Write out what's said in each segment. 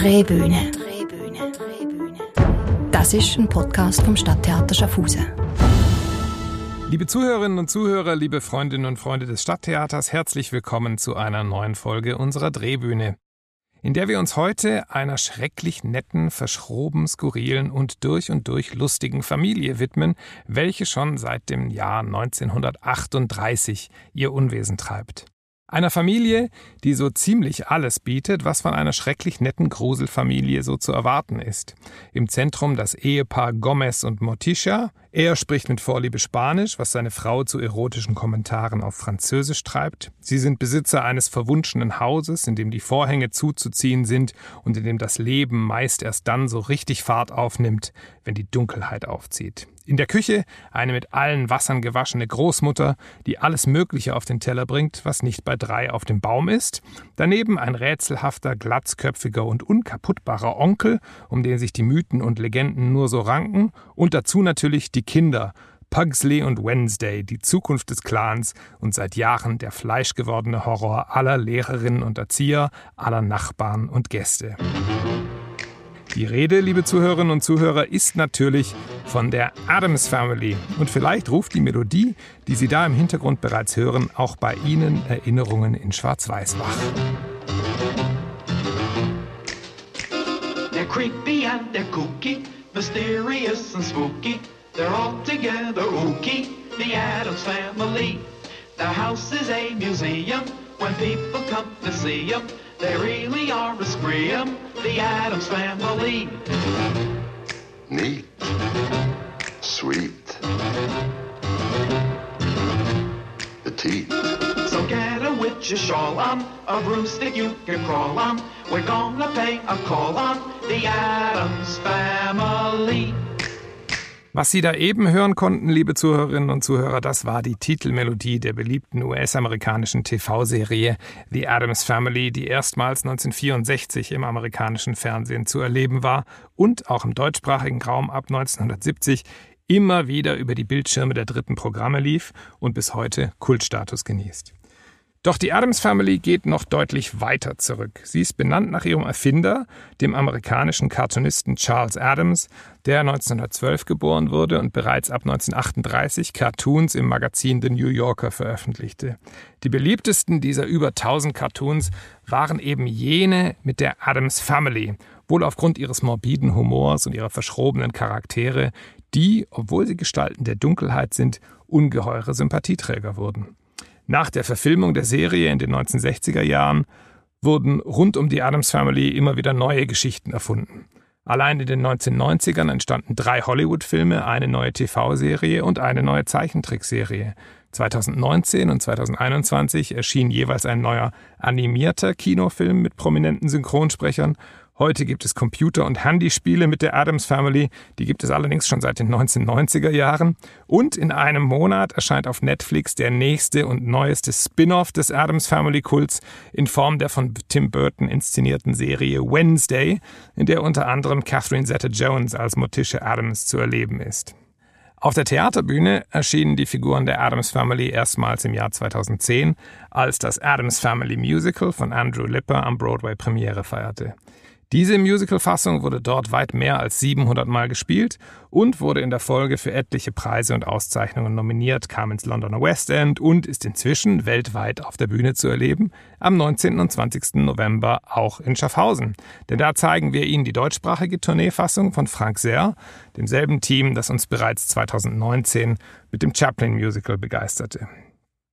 Drehbühne. Das ist ein Podcast vom Stadttheater Schaffhausen. Liebe Zuhörerinnen und Zuhörer, liebe Freundinnen und Freunde des Stadttheaters, herzlich willkommen zu einer neuen Folge unserer Drehbühne, in der wir uns heute einer schrecklich netten, verschroben, skurrilen und durch und durch lustigen Familie widmen, welche schon seit dem Jahr 1938 ihr Unwesen treibt. Einer Familie, die so ziemlich alles bietet, was von einer schrecklich netten Gruselfamilie so zu erwarten ist. Im Zentrum das Ehepaar Gomez und Morticia. Er spricht mit Vorliebe Spanisch, was seine Frau zu erotischen Kommentaren auf Französisch treibt. Sie sind Besitzer eines verwunschenen Hauses, in dem die Vorhänge zuzuziehen sind und in dem das Leben meist erst dann so richtig Fahrt aufnimmt, wenn die Dunkelheit aufzieht. In der Küche eine mit allen Wassern gewaschene Großmutter, die alles Mögliche auf den Teller bringt, was nicht bei drei auf dem Baum ist. Daneben ein rätselhafter, glatzköpfiger und unkaputtbarer Onkel, um den sich die Mythen und Legenden nur so ranken. Und dazu natürlich die Kinder, Pugsley und Wednesday, die Zukunft des Clans und seit Jahren der fleischgewordene Horror aller Lehrerinnen und Erzieher, aller Nachbarn und Gäste. Die Rede, liebe Zuhörerinnen und Zuhörer, ist natürlich von der Adams Family. Und vielleicht ruft die Melodie, die Sie da im Hintergrund bereits hören, auch bei Ihnen Erinnerungen in Schwarz-Weiß wach. They're creepy and they're kooky, mysterious and spooky. They're all together ooky, the Adams Family. Their house is a museum when people come to see them. They really are a scream, the Adams family. Neat. Sweet. Petite. So get a witch's shawl on, a broomstick you can crawl on. We're gonna pay a call on the Adams family. Was Sie da eben hören konnten, liebe Zuhörerinnen und Zuhörer, das war die Titelmelodie der beliebten US-amerikanischen TV-Serie The Addams Family, die erstmals 1964 im amerikanischen Fernsehen zu erleben war und auch im deutschsprachigen Raum ab 1970 immer wieder über die Bildschirme der dritten Programme lief und bis heute Kultstatus genießt. Doch die Adams Family geht noch deutlich weiter zurück. Sie ist benannt nach ihrem Erfinder, dem amerikanischen Cartoonisten Charles Adams, der 1912 geboren wurde und bereits ab 1938 Cartoons im Magazin The New Yorker veröffentlichte. Die beliebtesten dieser über 1000 Cartoons waren eben jene mit der Adams Family, wohl aufgrund ihres morbiden Humors und ihrer verschrobenen Charaktere, die, obwohl sie Gestalten der Dunkelheit sind, ungeheure Sympathieträger wurden. Nach der Verfilmung der Serie in den 1960er Jahren wurden rund um die Adams Family immer wieder neue Geschichten erfunden. Allein in den 1990ern entstanden drei Hollywood-Filme, eine neue TV-Serie und eine neue Zeichentrickserie. 2019 und 2021 erschien jeweils ein neuer animierter Kinofilm mit prominenten Synchronsprechern Heute gibt es Computer- und Handyspiele mit der Adams Family, die gibt es allerdings schon seit den 1990er Jahren. Und in einem Monat erscheint auf Netflix der nächste und neueste Spin-off des Adams Family Kults in Form der von Tim Burton inszenierten Serie Wednesday, in der unter anderem Catherine Zeta-Jones als Morticia Adams zu erleben ist. Auf der Theaterbühne erschienen die Figuren der Adams Family erstmals im Jahr 2010, als das Adams Family Musical von Andrew Lipper am Broadway Premiere feierte. Diese Musical-Fassung wurde dort weit mehr als 700 Mal gespielt und wurde in der Folge für etliche Preise und Auszeichnungen nominiert, kam ins Londoner West End und ist inzwischen weltweit auf der Bühne zu erleben, am 19. und 20. November auch in Schaffhausen. Denn da zeigen wir Ihnen die deutschsprachige Tourneefassung von Frank Serr, demselben Team, das uns bereits 2019 mit dem Chaplin Musical begeisterte.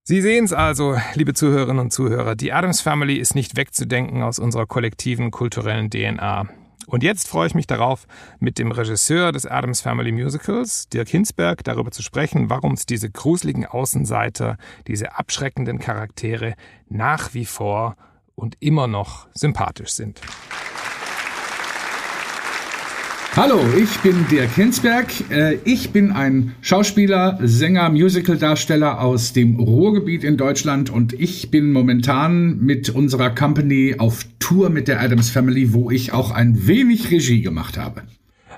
Sie sehen es also, liebe Zuhörerinnen und Zuhörer, die Adams Family ist nicht wegzudenken aus unserer kollektiven kulturellen DNA. Und jetzt freue ich mich darauf, mit dem Regisseur des Adams Family Musicals, Dirk Hinsberg, darüber zu sprechen, warum es diese gruseligen Außenseiter, diese abschreckenden Charaktere nach wie vor und immer noch sympathisch sind. Hallo, ich bin Dirk Hinsberg. Äh, ich bin ein Schauspieler, Sänger, Musicaldarsteller aus dem Ruhrgebiet in Deutschland und ich bin momentan mit unserer Company auf Tour mit der Adams Family, wo ich auch ein wenig Regie gemacht habe.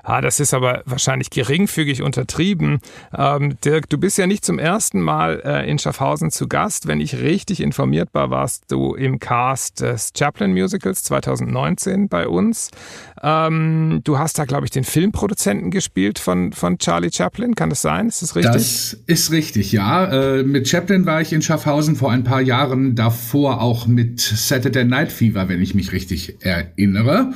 Ah, das ist aber wahrscheinlich geringfügig untertrieben. Ähm, Dirk, du bist ja nicht zum ersten Mal äh, in Schaffhausen zu Gast. Wenn ich richtig informiert war, warst du im Cast des Chaplin Musicals 2019 bei uns. Ähm, du hast da, glaube ich, den Filmproduzenten gespielt von, von Charlie Chaplin. Kann das sein? Ist das richtig? Das ist richtig, ja. Äh, mit Chaplin war ich in Schaffhausen vor ein paar Jahren, davor auch mit Saturday Night Fever, wenn ich mich richtig erinnere.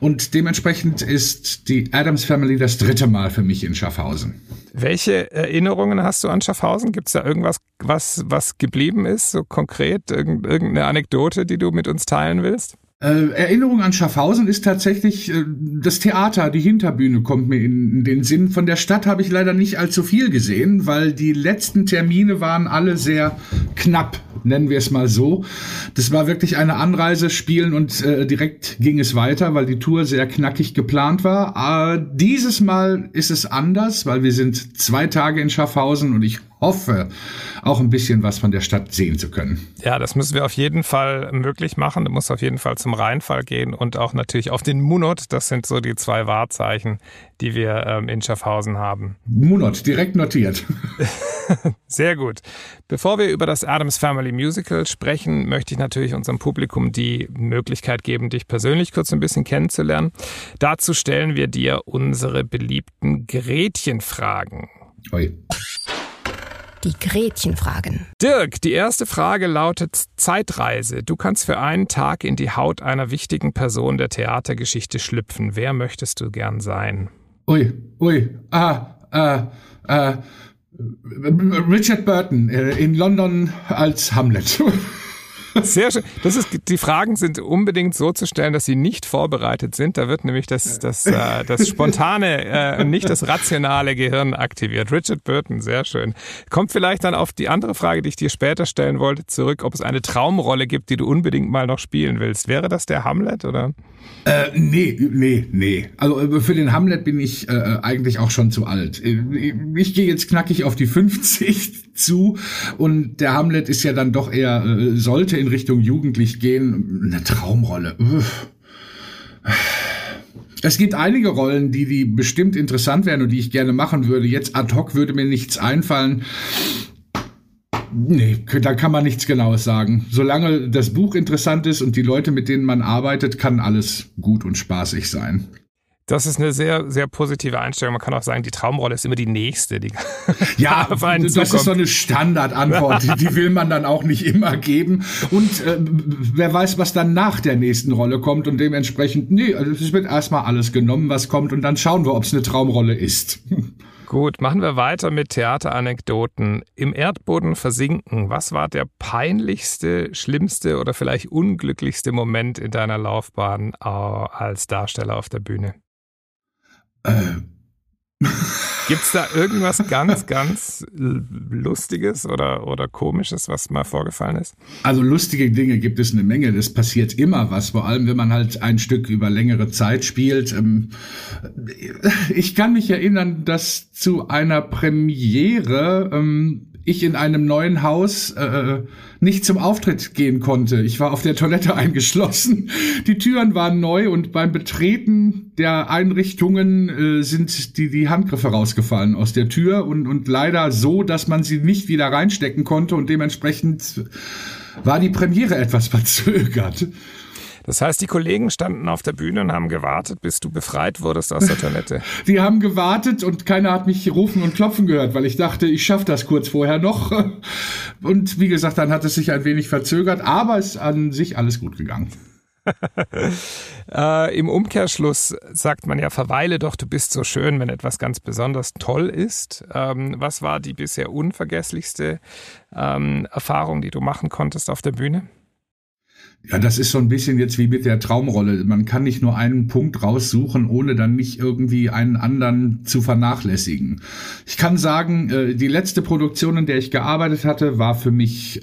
Und dementsprechend ist die Adams Family das dritte Mal für mich in Schaffhausen. Welche Erinnerungen hast du an Schaffhausen? Gibt es da irgendwas, was, was geblieben ist, so konkret? Irgendeine Anekdote, die du mit uns teilen willst? Äh, Erinnerung an Schaffhausen ist tatsächlich äh, das Theater, die Hinterbühne kommt mir in, in den Sinn. Von der Stadt habe ich leider nicht allzu viel gesehen, weil die letzten Termine waren alle sehr knapp, nennen wir es mal so. Das war wirklich eine Anreise, Spielen und äh, direkt ging es weiter, weil die Tour sehr knackig geplant war. Äh, dieses Mal ist es anders, weil wir sind zwei Tage in Schaffhausen und ich hoffe, auch ein bisschen was von der Stadt sehen zu können. Ja, das müssen wir auf jeden Fall möglich machen. Du musst auf jeden Fall zum Rheinfall gehen und auch natürlich auf den Munot. Das sind so die zwei Wahrzeichen, die wir ähm, in Schaffhausen haben. Munot, direkt notiert. Sehr gut. Bevor wir über das Adams Family Musical sprechen, möchte ich natürlich unserem Publikum die Möglichkeit geben, dich persönlich kurz ein bisschen kennenzulernen. Dazu stellen wir dir unsere beliebten Gretchenfragen. Oi. Die Gretchenfragen. Dirk, die erste Frage lautet Zeitreise. Du kannst für einen Tag in die Haut einer wichtigen Person der Theatergeschichte schlüpfen. Wer möchtest du gern sein? Ui, ui, ah, ah, ah. Richard Burton äh, in London als Hamlet. Sehr schön. Das ist, die Fragen sind unbedingt so zu stellen, dass sie nicht vorbereitet sind. Da wird nämlich das, das, äh, das spontane äh, und nicht das rationale Gehirn aktiviert. Richard Burton, sehr schön. Kommt vielleicht dann auf die andere Frage, die ich dir später stellen wollte, zurück, ob es eine Traumrolle gibt, die du unbedingt mal noch spielen willst. Wäre das der Hamlet oder? Äh, nee, nee, nee. Also äh, für den Hamlet bin ich äh, eigentlich auch schon zu alt. Ich, äh, ich gehe jetzt knackig auf die 50 zu und der Hamlet ist ja dann doch eher, äh, sollte in Richtung jugendlich gehen. Eine Traumrolle. Uff. Es gibt einige Rollen, die, die bestimmt interessant wären und die ich gerne machen würde. Jetzt ad hoc würde mir nichts einfallen. Nee, da kann man nichts Genaues sagen. Solange das Buch interessant ist und die Leute, mit denen man arbeitet, kann alles gut und spaßig sein. Das ist eine sehr, sehr positive Einstellung. Man kann auch sagen, die Traumrolle ist immer die nächste. Die ja, das zukommt. ist so eine Standardantwort. die, die will man dann auch nicht immer geben. Und äh, wer weiß, was dann nach der nächsten Rolle kommt und dementsprechend, nee, also es wird erstmal alles genommen, was kommt und dann schauen wir, ob es eine Traumrolle ist. Gut, machen wir weiter mit Theateranekdoten. Im Erdboden versinken. Was war der peinlichste, schlimmste oder vielleicht unglücklichste Moment in deiner Laufbahn äh, als Darsteller auf der Bühne? Äh. Gibt es da irgendwas ganz, ganz Lustiges oder, oder Komisches, was mal vorgefallen ist? Also lustige Dinge gibt es eine Menge. Das passiert immer was, vor allem wenn man halt ein Stück über längere Zeit spielt. Ähm, ich kann mich erinnern, dass zu einer Premiere ähm, ich in einem neuen Haus äh, nicht zum Auftritt gehen konnte. Ich war auf der Toilette eingeschlossen. Die Türen waren neu und beim Betreten der Einrichtungen äh, sind die, die Handgriffe rausgefallen aus der Tür und, und leider so, dass man sie nicht wieder reinstecken konnte und dementsprechend war die Premiere etwas verzögert. Das heißt, die Kollegen standen auf der Bühne und haben gewartet, bis du befreit wurdest aus der Toilette. Die haben gewartet und keiner hat mich rufen und klopfen gehört, weil ich dachte, ich schaffe das kurz vorher noch. Und wie gesagt, dann hat es sich ein wenig verzögert, aber es ist an sich alles gut gegangen. äh, Im Umkehrschluss sagt man ja, verweile doch, du bist so schön, wenn etwas ganz besonders toll ist. Ähm, was war die bisher unvergesslichste ähm, Erfahrung, die du machen konntest auf der Bühne? Ja, das ist so ein bisschen jetzt wie mit der Traumrolle. Man kann nicht nur einen Punkt raussuchen, ohne dann nicht irgendwie einen anderen zu vernachlässigen. Ich kann sagen, äh, die letzte Produktion, in der ich gearbeitet hatte, war für mich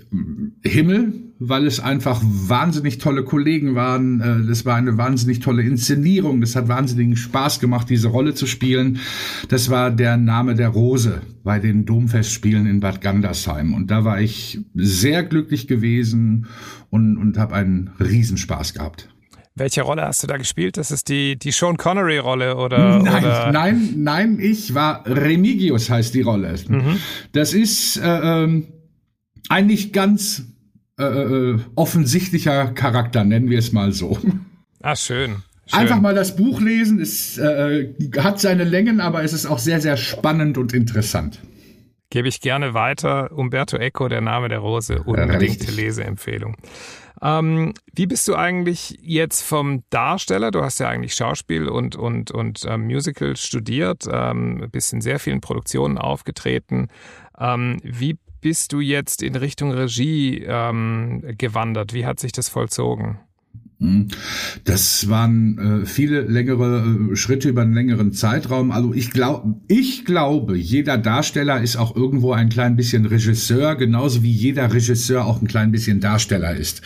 äh, Himmel, weil es einfach wahnsinnig tolle Kollegen waren. Äh, das war eine wahnsinnig tolle Inszenierung. Das hat wahnsinnigen Spaß gemacht, diese Rolle zu spielen. Das war der Name der Rose bei den Domfestspielen in Bad Gandersheim. Und da war ich sehr glücklich gewesen und, und habe einen Riesenspaß gehabt. Welche Rolle hast du da gespielt? Das ist die, die Sean Connery-Rolle oder? Nein, oder? nein, nein, ich war Remigius heißt die Rolle. Mhm. Das ist äh, ähm, ein nicht ganz äh, äh, offensichtlicher Charakter, nennen wir es mal so. Ah, schön. Schön. Einfach mal das Buch lesen. Es äh, hat seine Längen, aber es ist auch sehr, sehr spannend und interessant. Gebe ich gerne weiter. Umberto Eco, der Name der Rose, unbedingte Leseempfehlung. Ähm, wie bist du eigentlich jetzt vom Darsteller? Du hast ja eigentlich Schauspiel und, und, und ähm, Musical studiert, ähm, bist in sehr vielen Produktionen aufgetreten. Ähm, wie bist du jetzt in Richtung Regie ähm, gewandert? Wie hat sich das vollzogen? Hm. Das waren äh, viele längere äh, Schritte über einen längeren Zeitraum. Also ich glaube, ich glaube, jeder Darsteller ist auch irgendwo ein klein bisschen Regisseur, genauso wie jeder Regisseur auch ein klein bisschen Darsteller ist.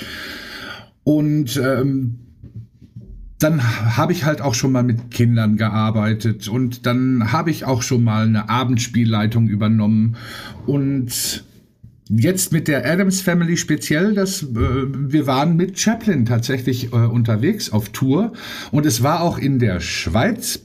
Und ähm, dann habe ich halt auch schon mal mit Kindern gearbeitet und dann habe ich auch schon mal eine Abendspielleitung übernommen. Und Jetzt mit der Adams Family speziell, dass äh, wir waren mit Chaplin tatsächlich äh, unterwegs auf Tour. Und es war auch in der Schweiz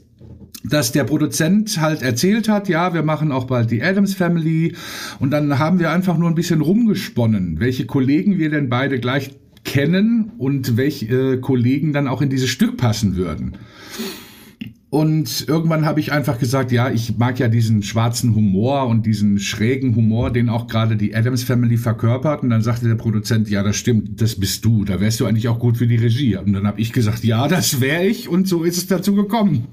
dass der Produzent halt erzählt hat, ja, wir machen auch bald die Adams Family. Und dann haben wir einfach nur ein bisschen rumgesponnen, welche Kollegen wir denn beide gleich kennen und welche äh, Kollegen dann auch in dieses Stück passen würden. Und irgendwann habe ich einfach gesagt, ja, ich mag ja diesen schwarzen Humor und diesen schrägen Humor, den auch gerade die Adams Family verkörpert. Und dann sagte der Produzent, ja, das stimmt, das bist du. Da wärst du eigentlich auch gut für die Regie. Und dann habe ich gesagt, ja, das wäre ich. Und so ist es dazu gekommen.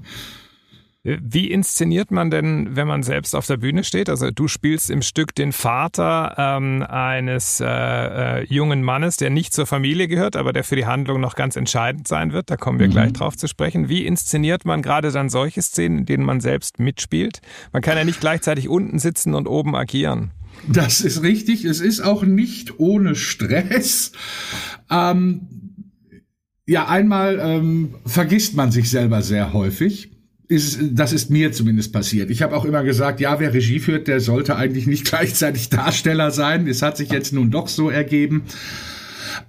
Wie inszeniert man denn, wenn man selbst auf der Bühne steht? Also du spielst im Stück den Vater ähm, eines äh, äh, jungen Mannes, der nicht zur Familie gehört, aber der für die Handlung noch ganz entscheidend sein wird. Da kommen wir mhm. gleich drauf zu sprechen. Wie inszeniert man gerade dann solche Szenen, in denen man selbst mitspielt? Man kann ja nicht gleichzeitig unten sitzen und oben agieren. Das ist richtig. Es ist auch nicht ohne Stress. Ähm, ja, einmal ähm, vergisst man sich selber sehr häufig ist, das ist mir zumindest passiert. Ich habe auch immer gesagt, ja, wer Regie führt, der sollte eigentlich nicht gleichzeitig Darsteller sein. Es hat sich jetzt nun doch so ergeben.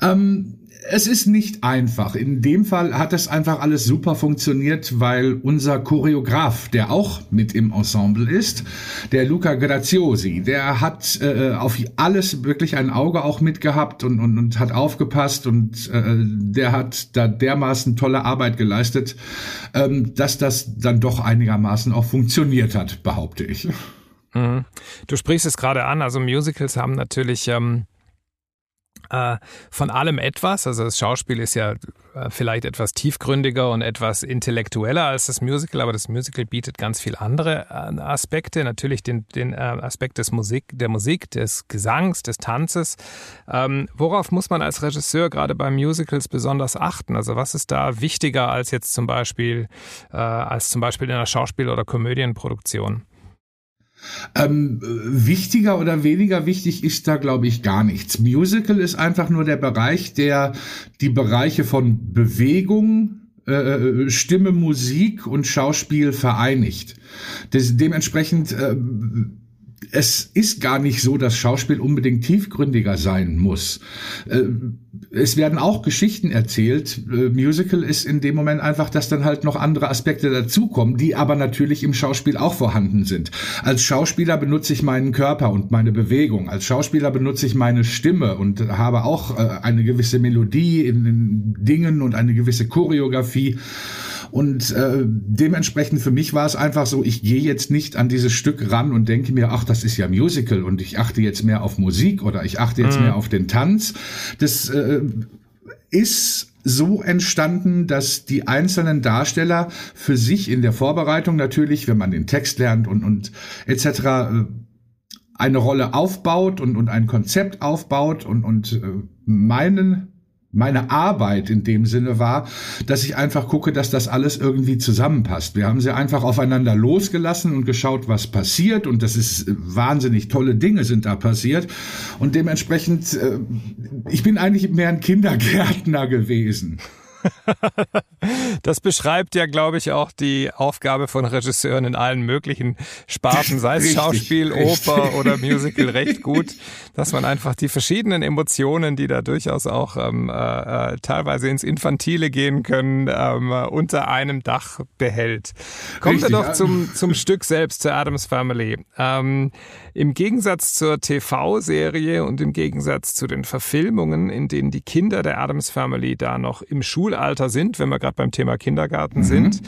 Ähm, es ist nicht einfach. In dem Fall hat es einfach alles super funktioniert, weil unser Choreograf, der auch mit im Ensemble ist, der Luca Graziosi, der hat äh, auf alles wirklich ein Auge auch mitgehabt und, und, und hat aufgepasst und äh, der hat da dermaßen tolle Arbeit geleistet, ähm, dass das dann doch einigermaßen auch funktioniert hat, behaupte ich. Mhm. Du sprichst es gerade an, also Musicals haben natürlich ähm äh, von allem etwas. Also das Schauspiel ist ja äh, vielleicht etwas tiefgründiger und etwas intellektueller als das Musical, aber das Musical bietet ganz viel andere äh, Aspekte. Natürlich den, den Aspekt des Musik, der Musik, des Gesangs, des Tanzes. Ähm, worauf muss man als Regisseur gerade bei Musicals besonders achten? Also was ist da wichtiger als jetzt zum Beispiel äh, als zum Beispiel in einer Schauspiel- oder Komödienproduktion? Ähm, wichtiger oder weniger wichtig ist da, glaube ich, gar nichts. Musical ist einfach nur der Bereich, der die Bereiche von Bewegung, äh, äh Stimme, Musik und Schauspiel vereinigt. Das, dementsprechend äh, es ist gar nicht so, dass Schauspiel unbedingt tiefgründiger sein muss. Äh, es werden auch Geschichten erzählt. Äh, Musical ist in dem Moment einfach, dass dann halt noch andere Aspekte dazukommen, die aber natürlich im Schauspiel auch vorhanden sind. Als Schauspieler benutze ich meinen Körper und meine Bewegung. Als Schauspieler benutze ich meine Stimme und habe auch äh, eine gewisse Melodie in den Dingen und eine gewisse Choreografie. Und äh, dementsprechend für mich war es einfach so, ich gehe jetzt nicht an dieses Stück ran und denke mir, ach, das ist ja Musical und ich achte jetzt mehr auf Musik oder ich achte jetzt mhm. mehr auf den Tanz. Das äh, ist so entstanden, dass die einzelnen Darsteller für sich in der Vorbereitung natürlich, wenn man den Text lernt und, und etc., äh, eine Rolle aufbaut und, und ein Konzept aufbaut und, und äh, meinen meine Arbeit in dem Sinne war, dass ich einfach gucke, dass das alles irgendwie zusammenpasst. Wir haben sie einfach aufeinander losgelassen und geschaut, was passiert und das ist äh, wahnsinnig tolle Dinge sind da passiert und dementsprechend äh, ich bin eigentlich mehr ein Kindergärtner gewesen. Das beschreibt ja, glaube ich, auch die Aufgabe von Regisseuren in allen möglichen Sparten, sei es richtig, Schauspiel, richtig. Oper oder Musical, recht gut, dass man einfach die verschiedenen Emotionen, die da durchaus auch ähm, äh, äh teilweise ins Infantile gehen können, ähm, unter einem Dach behält. Kommen richtig, wir doch zum, zum Stück selbst, zur Adams Family. Ähm, Im Gegensatz zur TV-Serie und im Gegensatz zu den Verfilmungen, in denen die Kinder der Adams Family da noch im Schulalter sind, wenn wir gerade beim Thema Kindergarten mhm. sind.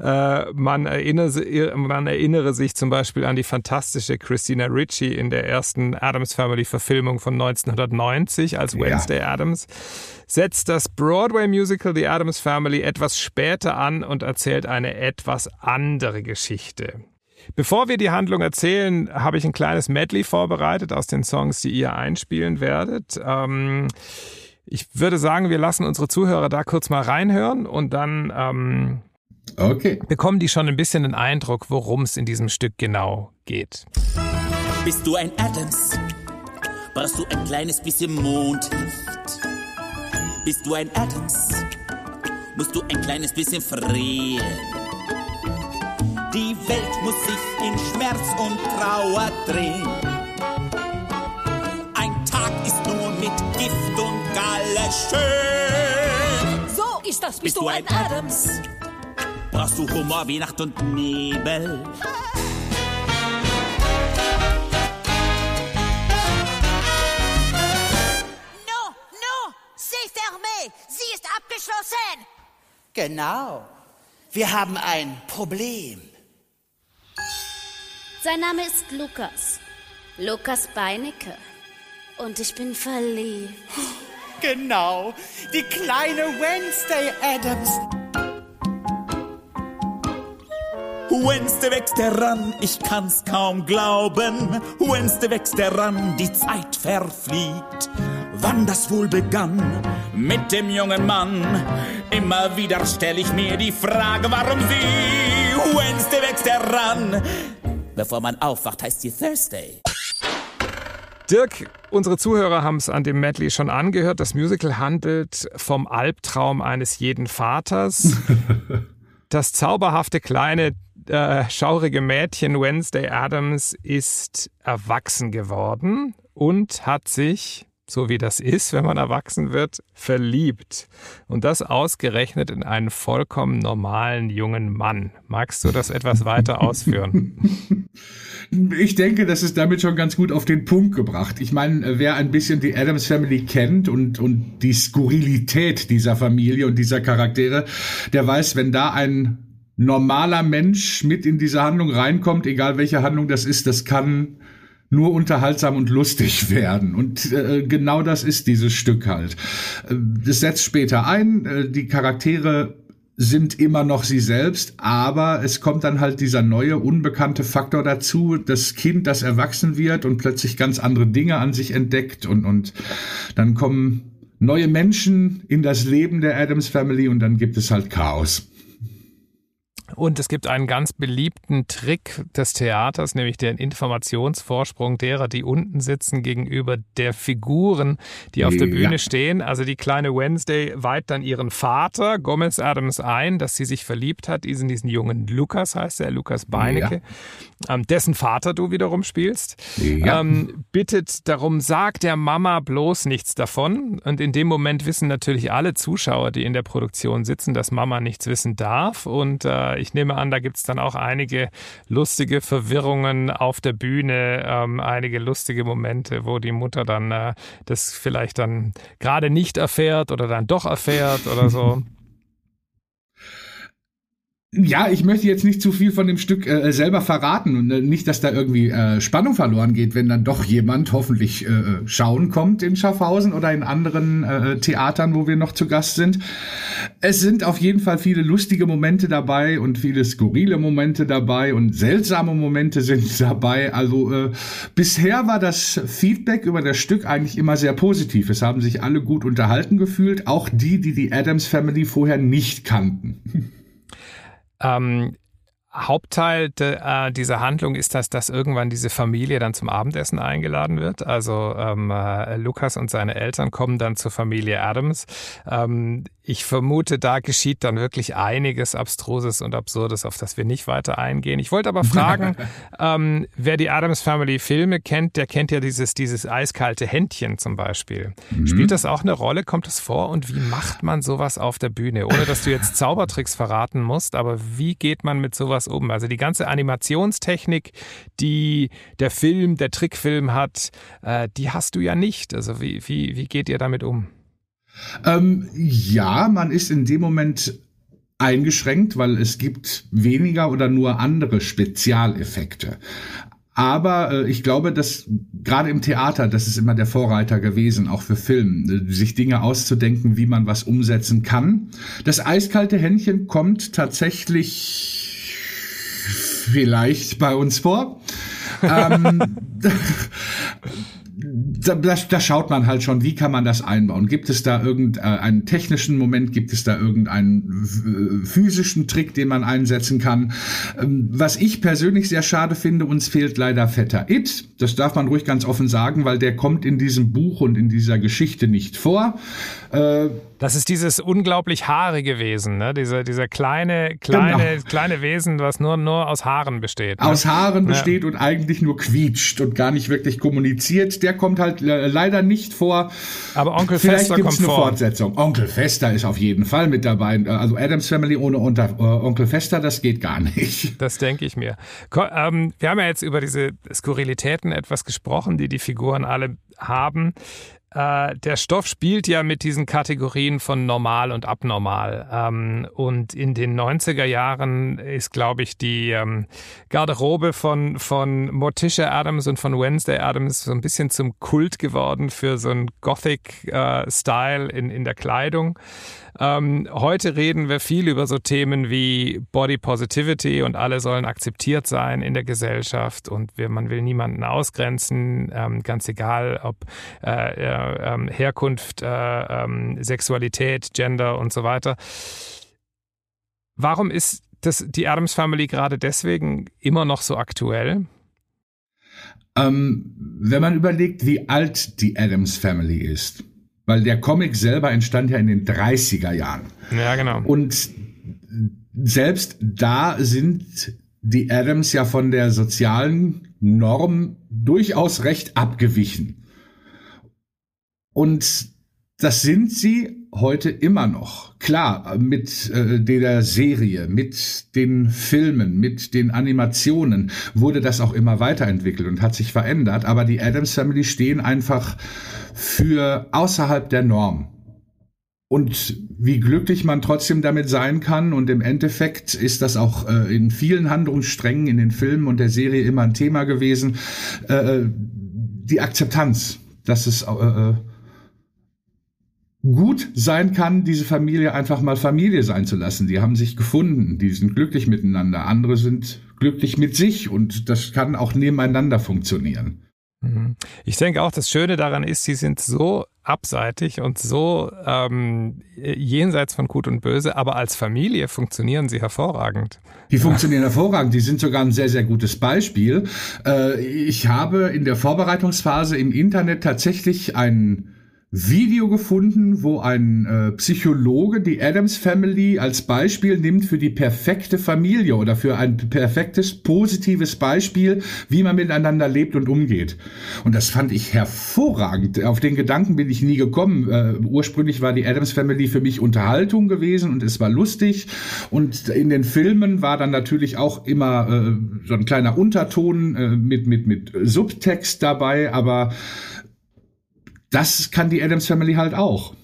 Äh, man, erinnere, man erinnere sich zum Beispiel an die fantastische Christina Ritchie in der ersten Adams Family Verfilmung von 1990 als Wednesday ja. Adams setzt das Broadway-Musical The Adams Family etwas später an und erzählt eine etwas andere Geschichte. Bevor wir die Handlung erzählen, habe ich ein kleines Medley vorbereitet aus den Songs, die ihr einspielen werdet. Ähm, ich würde sagen, wir lassen unsere Zuhörer da kurz mal reinhören und dann ähm, okay. bekommen die schon ein bisschen den Eindruck, worum es in diesem Stück genau geht. Bist du ein Adams? Brauchst du ein kleines bisschen Mondlicht? Bist du ein Adams? Musst du ein kleines bisschen frieren? Die Welt muss sich in Schmerz und Trauer drehen. Ein Tag ist nur mit Gift und Galle schön. So ist das, bist, bist du ein Adams? Adams? Brauchst du Humor wie Nacht und Nebel? No, no, c'est fermé. Sie ist abgeschlossen. Genau. Wir haben ein Problem. Sein Name ist Lukas. Lukas Beinecke. Und ich bin verliebt. Genau, die kleine Wednesday Adams. Wednesday wächst heran, ich kann's kaum glauben. Wednesday wächst heran, die Zeit verfliegt. Wann das wohl begann mit dem jungen Mann? Immer wieder stell ich mir die Frage, warum sie Wednesday wächst heran. Bevor man aufwacht, heißt sie Thursday. Dirk, unsere Zuhörer haben es an dem Medley schon angehört. Das Musical handelt vom Albtraum eines jeden Vaters. Das zauberhafte kleine äh, schaurige Mädchen Wednesday Adams ist erwachsen geworden und hat sich so wie das ist, wenn man erwachsen wird, verliebt. Und das ausgerechnet in einen vollkommen normalen jungen Mann. Magst du das etwas weiter ausführen? Ich denke, das ist damit schon ganz gut auf den Punkt gebracht. Ich meine, wer ein bisschen die Adams Family kennt und, und die Skurrilität dieser Familie und dieser Charaktere, der weiß, wenn da ein normaler Mensch mit in diese Handlung reinkommt, egal welche Handlung das ist, das kann nur unterhaltsam und lustig werden. Und äh, genau das ist dieses Stück halt. Äh, das setzt später ein, äh, die Charaktere sind immer noch sie selbst, aber es kommt dann halt dieser neue, unbekannte Faktor dazu, das Kind, das erwachsen wird und plötzlich ganz andere Dinge an sich entdeckt und, und dann kommen neue Menschen in das Leben der Adams Family und dann gibt es halt Chaos. Und es gibt einen ganz beliebten Trick des Theaters, nämlich den Informationsvorsprung derer, die unten sitzen, gegenüber der Figuren, die auf der Bühne stehen. Also die kleine Wednesday weiht dann ihren Vater, Gomez Adams, ein, dass sie sich verliebt hat, diesen, diesen jungen Lukas heißt er, Lukas Beinecke, ja. ähm, dessen Vater du wiederum spielst. Ja. Ähm, bittet darum, sag der Mama bloß nichts davon. Und in dem Moment wissen natürlich alle Zuschauer, die in der Produktion sitzen, dass Mama nichts wissen darf. Und äh, ich nehme an, da gibt es dann auch einige lustige Verwirrungen auf der Bühne, ähm, einige lustige Momente, wo die Mutter dann äh, das vielleicht dann gerade nicht erfährt oder dann doch erfährt oder so. Ja, ich möchte jetzt nicht zu viel von dem Stück äh, selber verraten und äh, nicht, dass da irgendwie äh, Spannung verloren geht, wenn dann doch jemand hoffentlich äh, äh, schauen kommt in Schaffhausen oder in anderen äh, Theatern, wo wir noch zu Gast sind. Es sind auf jeden Fall viele lustige Momente dabei und viele skurrile Momente dabei und seltsame Momente sind dabei. Also bisher war das Feedback über das Stück eigentlich immer sehr positiv. Es haben sich alle gut unterhalten gefühlt, auch die, die die Adams Family vorher nicht kannten. Ähm, Hauptteil de, äh, dieser Handlung ist, dass, dass irgendwann diese Familie dann zum Abendessen eingeladen wird. Also ähm, äh, Lukas und seine Eltern kommen dann zur Familie Adams. Ähm, ich vermute, da geschieht dann wirklich einiges Abstruses und Absurdes, auf das wir nicht weiter eingehen. Ich wollte aber fragen, ähm, wer die Adams Family Filme kennt, der kennt ja dieses, dieses eiskalte Händchen zum Beispiel. Mhm. Spielt das auch eine Rolle? Kommt das vor? Und wie macht man sowas auf der Bühne? Ohne dass du jetzt Zaubertricks verraten musst, aber wie geht man mit sowas um? Also die ganze Animationstechnik, die der Film, der Trickfilm hat, äh, die hast du ja nicht. Also wie, wie, wie geht ihr damit um? Ähm, ja, man ist in dem Moment eingeschränkt, weil es gibt weniger oder nur andere Spezialeffekte. Aber äh, ich glaube, dass gerade im Theater, das ist immer der Vorreiter gewesen, auch für Film, äh, sich Dinge auszudenken, wie man was umsetzen kann. Das eiskalte Händchen kommt tatsächlich vielleicht bei uns vor. ähm, da, da, da schaut man halt schon, wie kann man das einbauen? Gibt es da irgendeinen äh, technischen Moment? Gibt es da irgendeinen physischen Trick, den man einsetzen kann? Ähm, was ich persönlich sehr schade finde, uns fehlt leider Vetter It. Das darf man ruhig ganz offen sagen, weil der kommt in diesem Buch und in dieser Geschichte nicht vor. Äh, das ist dieses unglaublich haarige Wesen, ne? Dieser, dieser kleine, kleine, genau. kleine Wesen, was nur, nur aus Haaren besteht. Ne? Aus Haaren ja. besteht und eigentlich nur quietscht und gar nicht wirklich kommuniziert. Der kommt halt äh, leider nicht vor. Aber Onkel Vielleicht Fester gibt's kommt eine vor. Fortsetzung. Onkel Fester ist auf jeden Fall mit dabei. Also Adams Family ohne unter, äh, Onkel Fester, das geht gar nicht. Das denke ich mir. Ähm, wir haben ja jetzt über diese Skurrilitäten etwas gesprochen, die die Figuren alle haben. Äh, der Stoff spielt ja mit diesen Kategorien von normal und abnormal. Ähm, und in den 90er Jahren ist, glaube ich, die ähm, Garderobe von, von Morticia Adams und von Wednesday Adams so ein bisschen zum Kult geworden für so einen Gothic-Style äh, in, in der Kleidung. Ähm, heute reden wir viel über so Themen wie Body Positivity und alle sollen akzeptiert sein in der Gesellschaft und wir, man will niemanden ausgrenzen, ähm, ganz egal ob äh, äh, Herkunft, äh, ähm, Sexualität, Gender und so weiter. Warum ist das, die Adams Family gerade deswegen immer noch so aktuell? Ähm, wenn man überlegt, wie alt die Adams Family ist, weil der Comic selber entstand ja in den 30er Jahren. Ja, genau. Und selbst da sind die Adams ja von der sozialen Norm durchaus recht abgewichen. Und das sind sie heute immer noch. Klar, mit äh, der Serie, mit den Filmen, mit den Animationen wurde das auch immer weiterentwickelt und hat sich verändert. Aber die Adams Family stehen einfach für außerhalb der Norm. Und wie glücklich man trotzdem damit sein kann. Und im Endeffekt ist das auch äh, in vielen Handlungssträngen in den Filmen und der Serie immer ein Thema gewesen. Äh, die Akzeptanz, dass es äh, äh gut sein kann, diese Familie einfach mal Familie sein zu lassen. Die haben sich gefunden, die sind glücklich miteinander. Andere sind glücklich mit sich und das kann auch nebeneinander funktionieren. Mhm. Ich denke auch, das Schöne daran ist, sie sind so abseitig und so ähm, jenseits von Gut und Böse, aber als Familie funktionieren sie hervorragend. Die funktionieren hervorragend, die sind sogar ein sehr, sehr gutes Beispiel. Äh, ich habe in der Vorbereitungsphase im Internet tatsächlich einen Video gefunden, wo ein äh, Psychologe die Adams Family als Beispiel nimmt für die perfekte Familie oder für ein perfektes, positives Beispiel, wie man miteinander lebt und umgeht. Und das fand ich hervorragend. Auf den Gedanken bin ich nie gekommen. Äh, ursprünglich war die Adams Family für mich Unterhaltung gewesen und es war lustig. Und in den Filmen war dann natürlich auch immer äh, so ein kleiner Unterton äh, mit, mit, mit Subtext dabei, aber das kann die Adams Family halt auch.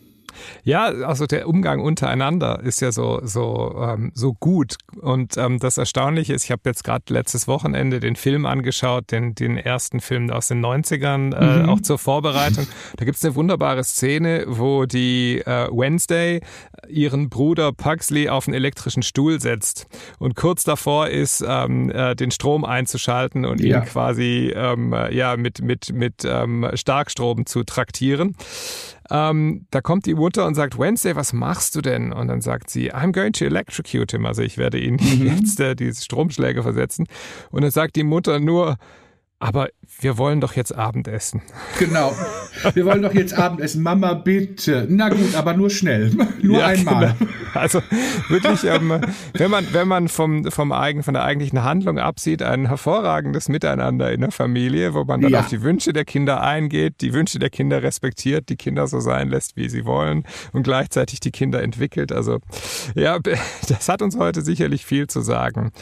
Ja, also der Umgang untereinander ist ja so so ähm, so gut und ähm, das Erstaunliche ist, ich habe jetzt gerade letztes Wochenende den Film angeschaut, den den ersten Film aus den 90ern, äh, mhm. auch zur Vorbereitung. Da gibt's eine wunderbare Szene, wo die äh, Wednesday ihren Bruder Pugsley auf einen elektrischen Stuhl setzt und kurz davor ist, ähm, äh, den Strom einzuschalten und ja. ihn quasi ähm, ja mit mit mit ähm, Starkstrom zu traktieren. Ähm, da kommt die Mutter und sagt, Wednesday, was machst du denn? Und dann sagt sie, I'm going to electrocute him. Also ich werde ihn mhm. jetzt äh, diese Stromschläge versetzen. Und dann sagt die Mutter nur, aber wir wollen doch jetzt Abendessen. Genau. Wir wollen doch jetzt Abendessen. Mama, bitte. Na gut, aber nur schnell. Nur ja, einmal. Genau. Also wirklich, ähm, wenn man, wenn man vom, vom eigen, von der eigentlichen Handlung absieht, ein hervorragendes Miteinander in der Familie, wo man dann ja. auf die Wünsche der Kinder eingeht, die Wünsche der Kinder respektiert, die Kinder so sein lässt, wie sie wollen und gleichzeitig die Kinder entwickelt. Also ja, das hat uns heute sicherlich viel zu sagen.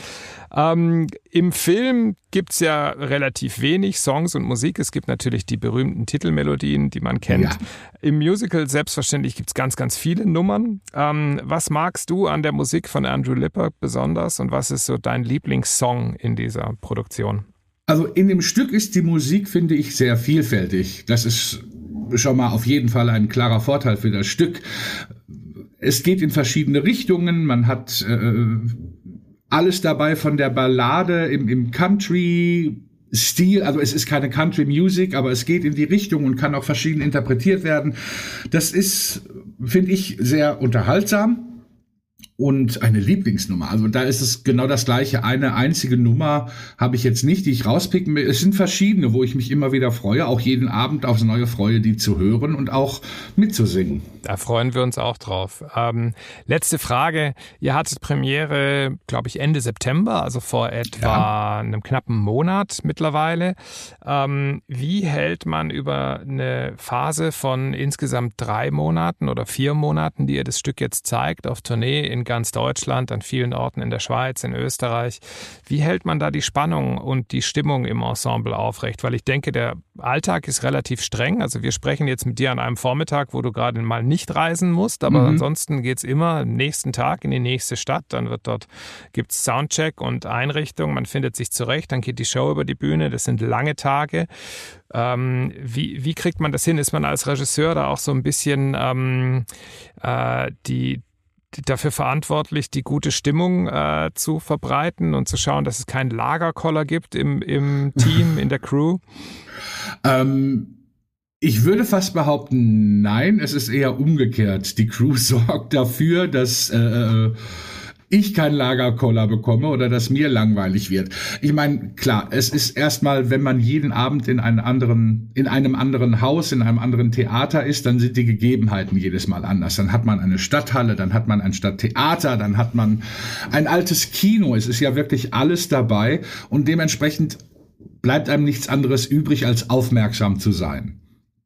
Ähm, Im Film gibt's ja relativ wenig Songs und Musik. Es gibt natürlich die berühmten Titelmelodien, die man kennt. Ja. Im Musical selbstverständlich gibt's ganz, ganz viele Nummern. Ähm, was magst du an der Musik von Andrew Lipper besonders und was ist so dein Lieblingssong in dieser Produktion? Also in dem Stück ist die Musik, finde ich, sehr vielfältig. Das ist schon mal auf jeden Fall ein klarer Vorteil für das Stück. Es geht in verschiedene Richtungen. Man hat äh, alles dabei von der Ballade im, im Country Stil, also es ist keine Country Music, aber es geht in die Richtung und kann auch verschieden interpretiert werden. Das ist, finde ich, sehr unterhaltsam und eine Lieblingsnummer. Also da ist es genau das gleiche. Eine einzige Nummer habe ich jetzt nicht, die ich rauspicken will. Es sind verschiedene, wo ich mich immer wieder freue, auch jeden Abend aufs Neue freue, die zu hören und auch mitzusingen. Da freuen wir uns auch drauf. Ähm, letzte Frage. Ihr hattet Premiere, glaube ich, Ende September, also vor etwa ja. einem knappen Monat mittlerweile. Ähm, wie hält man über eine Phase von insgesamt drei Monaten oder vier Monaten, die ihr das Stück jetzt zeigt, auf Tournee in ganz Deutschland, an vielen Orten in der Schweiz, in Österreich. Wie hält man da die Spannung und die Stimmung im Ensemble aufrecht? Weil ich denke, der Alltag ist relativ streng. Also wir sprechen jetzt mit dir an einem Vormittag, wo du gerade mal nicht reisen musst, aber mhm. ansonsten es immer nächsten Tag in die nächste Stadt. Dann wird dort gibt's Soundcheck und Einrichtung, man findet sich zurecht, dann geht die Show über die Bühne. Das sind lange Tage. Ähm, wie, wie kriegt man das hin? Ist man als Regisseur da auch so ein bisschen ähm, äh, die dafür verantwortlich, die gute Stimmung äh, zu verbreiten und zu schauen, dass es keinen Lagerkoller gibt im, im Team, in der Crew? Ähm, ich würde fast behaupten, nein, es ist eher umgekehrt. Die Crew sorgt dafür, dass äh, äh ich keinen Lagerkoller bekomme oder dass mir langweilig wird. Ich meine, klar, es ist erstmal, wenn man jeden Abend in einem anderen, in einem anderen Haus, in einem anderen Theater ist, dann sind die Gegebenheiten jedes Mal anders. Dann hat man eine Stadthalle, dann hat man ein Stadttheater, dann hat man ein altes Kino. Es ist ja wirklich alles dabei und dementsprechend bleibt einem nichts anderes übrig, als aufmerksam zu sein.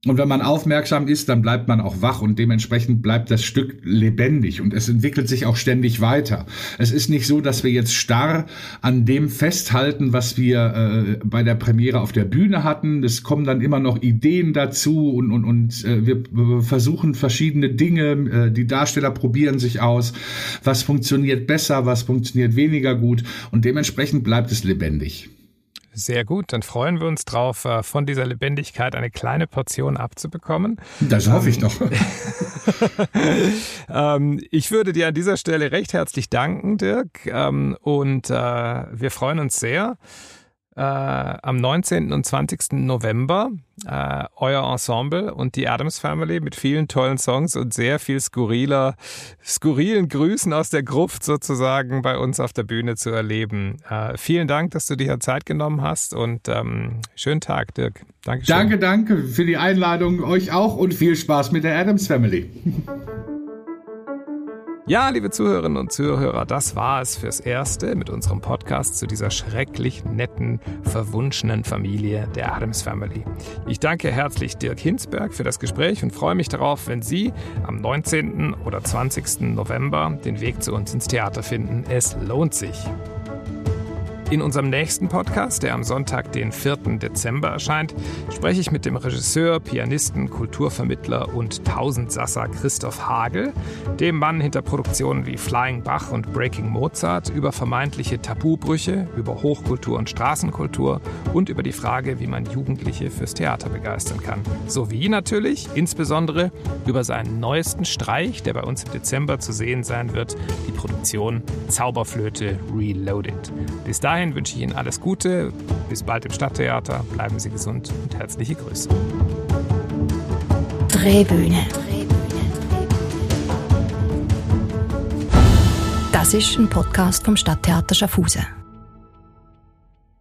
Und wenn man aufmerksam ist, dann bleibt man auch wach und dementsprechend bleibt das Stück lebendig und es entwickelt sich auch ständig weiter. Es ist nicht so, dass wir jetzt starr an dem festhalten, was wir äh, bei der Premiere auf der Bühne hatten. Es kommen dann immer noch Ideen dazu und, und, und äh, wir versuchen verschiedene Dinge. Äh, die Darsteller probieren sich aus. Was funktioniert besser, was funktioniert weniger gut und dementsprechend bleibt es lebendig. Sehr gut, dann freuen wir uns drauf, äh, von dieser Lebendigkeit eine kleine Portion abzubekommen. Das hoffe ich doch. Ähm, ich würde dir an dieser Stelle recht herzlich danken, Dirk, ähm, und äh, wir freuen uns sehr äh, am 19. und 20. November äh, euer Ensemble und die Adams Family mit vielen tollen Songs und sehr viel skurriler, skurrilen Grüßen aus der Gruft sozusagen bei uns auf der Bühne zu erleben. Äh, vielen Dank, dass du dir Zeit genommen hast und ähm, schönen Tag, Dirk. Dankeschön. Danke, danke für die Einladung, euch auch und viel Spaß mit der Adams Family. Ja, liebe Zuhörerinnen und Zuhörer, das war es fürs Erste mit unserem Podcast zu dieser schrecklich netten, verwunschenen Familie der Adams Family. Ich danke herzlich Dirk Hinsberg für das Gespräch und freue mich darauf, wenn Sie am 19. oder 20. November den Weg zu uns ins Theater finden. Es lohnt sich. In unserem nächsten Podcast, der am Sonntag, den 4. Dezember erscheint, spreche ich mit dem Regisseur, Pianisten, Kulturvermittler und Tausendsasser Christoph Hagel, dem Mann hinter Produktionen wie Flying Bach und Breaking Mozart, über vermeintliche Tabubrüche, über Hochkultur und Straßenkultur und über die Frage, wie man Jugendliche fürs Theater begeistern kann. Sowie natürlich, insbesondere, über seinen neuesten Streich, der bei uns im Dezember zu sehen sein wird, die Produktion Zauberflöte Reloaded. Bis dahin dahin wünsche ich Ihnen alles Gute. Bis bald im Stadttheater. Bleiben Sie gesund und herzliche Grüße. Drehbühne. Das ist ein Podcast vom Stadttheater Schaffhausen.